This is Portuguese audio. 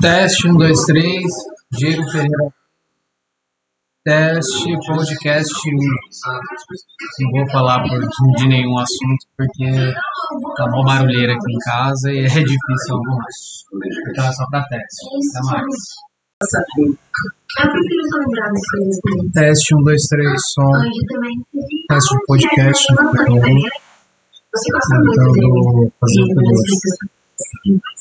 Teste, um, dois, três. Diego Pereira. Teste, podcast 1. Não vou falar por, de nenhum assunto, porque tá uma barulheira aqui em casa e é difícil arrumar. Então é só pra teste. Até mais. Teste, um, dois, três, som. Teste de podcast. Então, vou fazer o